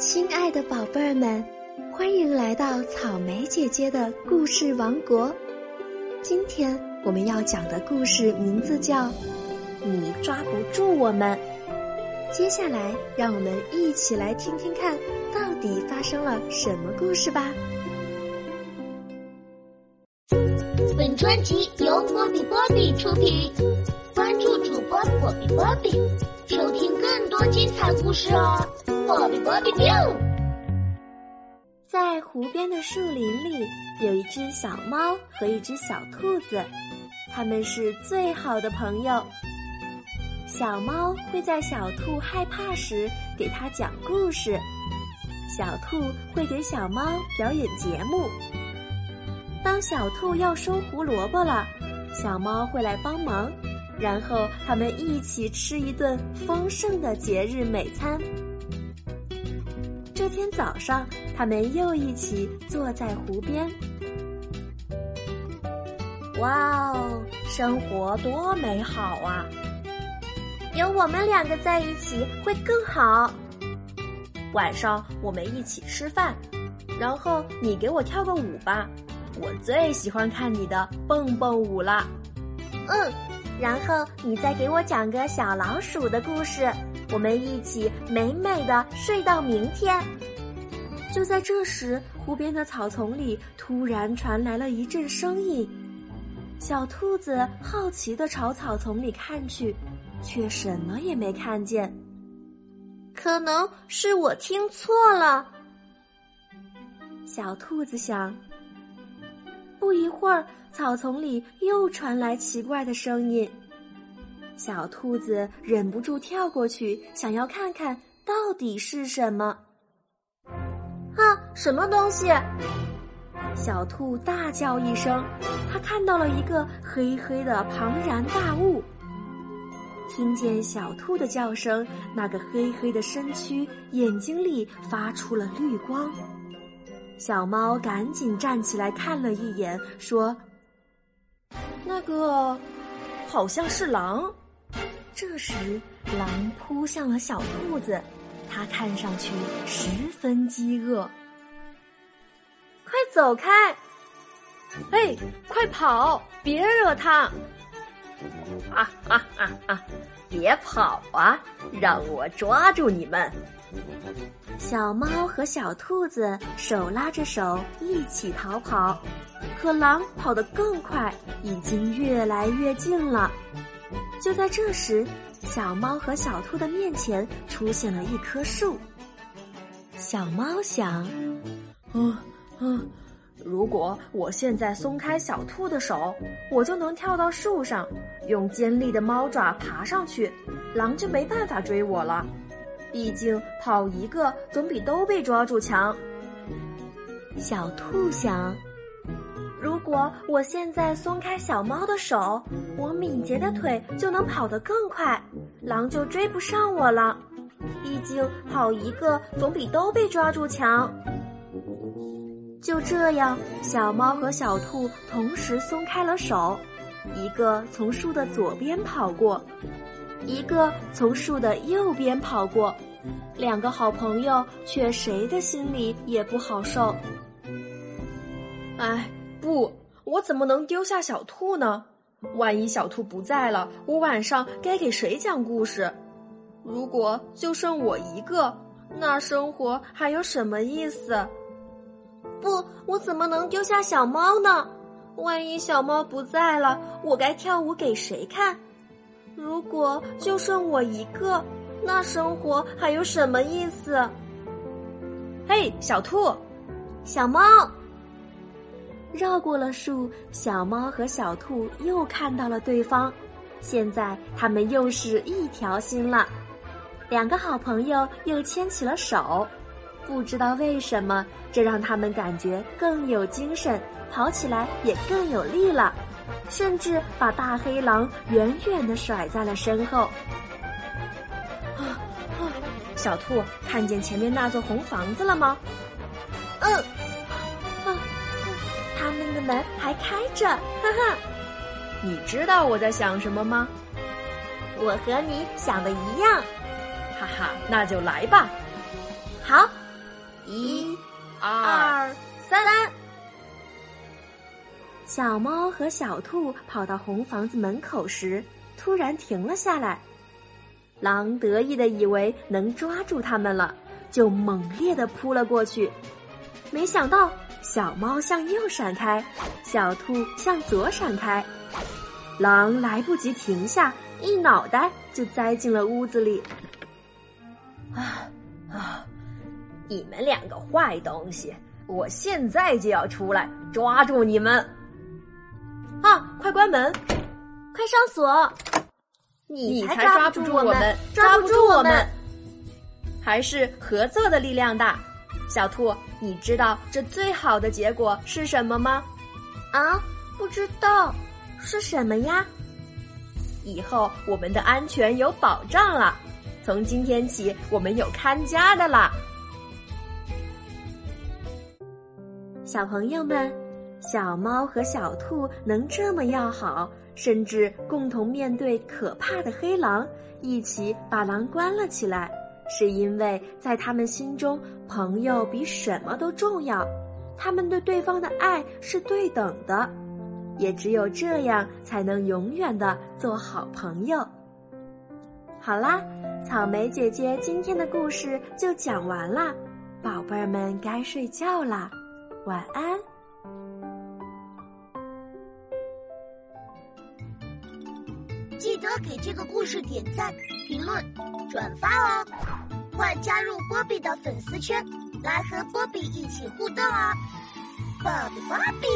亲爱的宝贝儿们，欢迎来到草莓姐姐的故事王国。今天我们要讲的故事名字叫《你抓不住我们》。接下来，让我们一起来听听看，到底发生了什么故事吧。本专辑由波比波比出品，关注主播波比波比，收精彩故事哦！波比波比 biu。在湖边的树林里，有一只小猫和一只小兔子，它们是最好的朋友。小猫会在小兔害怕时给它讲故事，小兔会给小猫表演节目。当小兔要收胡萝卜了，小猫会来帮忙，然后他们一起吃一顿丰盛的节日美餐。这天早上，他们又一起坐在湖边。哇哦，生活多美好啊！有我们两个在一起会更好。晚上我们一起吃饭，然后你给我跳个舞吧，我最喜欢看你的蹦蹦舞了。嗯，然后你再给我讲个小老鼠的故事，我们一起美美的睡到明天。就在这时，湖边的草丛里突然传来了一阵声音，小兔子好奇的朝草丛里看去。却什么也没看见，可能是我听错了。小兔子想。不一会儿，草丛里又传来奇怪的声音。小兔子忍不住跳过去，想要看看到底是什么。啊，什么东西？小兔大叫一声，它看到了一个黑黑的庞然大物。听见小兔的叫声，那个黑黑的身躯眼睛里发出了绿光。小猫赶紧站起来看了一眼，说：“那个好像是狼。”这时，狼扑向了小兔子，它看上去十分饥饿。快走开！哎，快跑！别惹它！啊啊啊啊！别跑啊！让我抓住你们！小猫和小兔子手拉着手一起逃跑，可狼跑得更快，已经越来越近了。就在这时，小猫和小兔的面前出现了一棵树。小猫想：“嗯嗯。”如果我现在松开小兔的手，我就能跳到树上，用尖利的猫爪爬上去，狼就没办法追我了。毕竟跑一个总比都被抓住强。小兔想：如果我现在松开小猫的手，我敏捷的腿就能跑得更快，狼就追不上我了。毕竟跑一个总比都被抓住强。就这样，小猫和小兔同时松开了手，一个从树的左边跑过，一个从树的右边跑过，两个好朋友却谁的心里也不好受。哎，不，我怎么能丢下小兔呢？万一小兔不在了，我晚上该给谁讲故事？如果就剩我一个，那生活还有什么意思？不，我怎么能丢下小猫呢？万一小猫不在了，我该跳舞给谁看？如果就剩我一个，那生活还有什么意思？嘿，小兔，小猫，绕过了树，小猫和小兔又看到了对方，现在他们又是一条心了，两个好朋友又牵起了手。不知道为什么，这让他们感觉更有精神，跑起来也更有力了，甚至把大黑狼远远的甩在了身后。啊啊！小兔看见前面那座红房子了吗？嗯。啊，他们的门还开着，哈哈。你知道我在想什么吗？我和你想的一样。哈哈，那就来吧。好。一、二、三。小猫和小兔跑到红房子门口时，突然停了下来。狼得意的以为能抓住它们了，就猛烈的扑了过去。没想到，小猫向右闪开，小兔向左闪开，狼来不及停下，一脑袋就栽进了屋子里。啊啊！你们两个坏东西，我现在就要出来抓住你们！门，快上锁！你才抓不住我们，抓不住我们！还是合作的力量大。小兔，你知道这最好的结果是什么吗？啊，不知道，是什么呀？以后我们的安全有保障了。从今天起，我们有看家的啦。小朋友们，小猫和小兔能这么要好，甚至共同面对可怕的黑狼，一起把狼关了起来。是因为在他们心中，朋友比什么都重要。他们对对方的爱是对等的，也只有这样，才能永远的做好朋友。好啦，草莓姐姐今天的故事就讲完啦，宝贝儿们该睡觉啦，晚安。得给这个故事点赞、评论、转发哦！快加入波比的粉丝圈，来和波比一起互动啊！波比波比。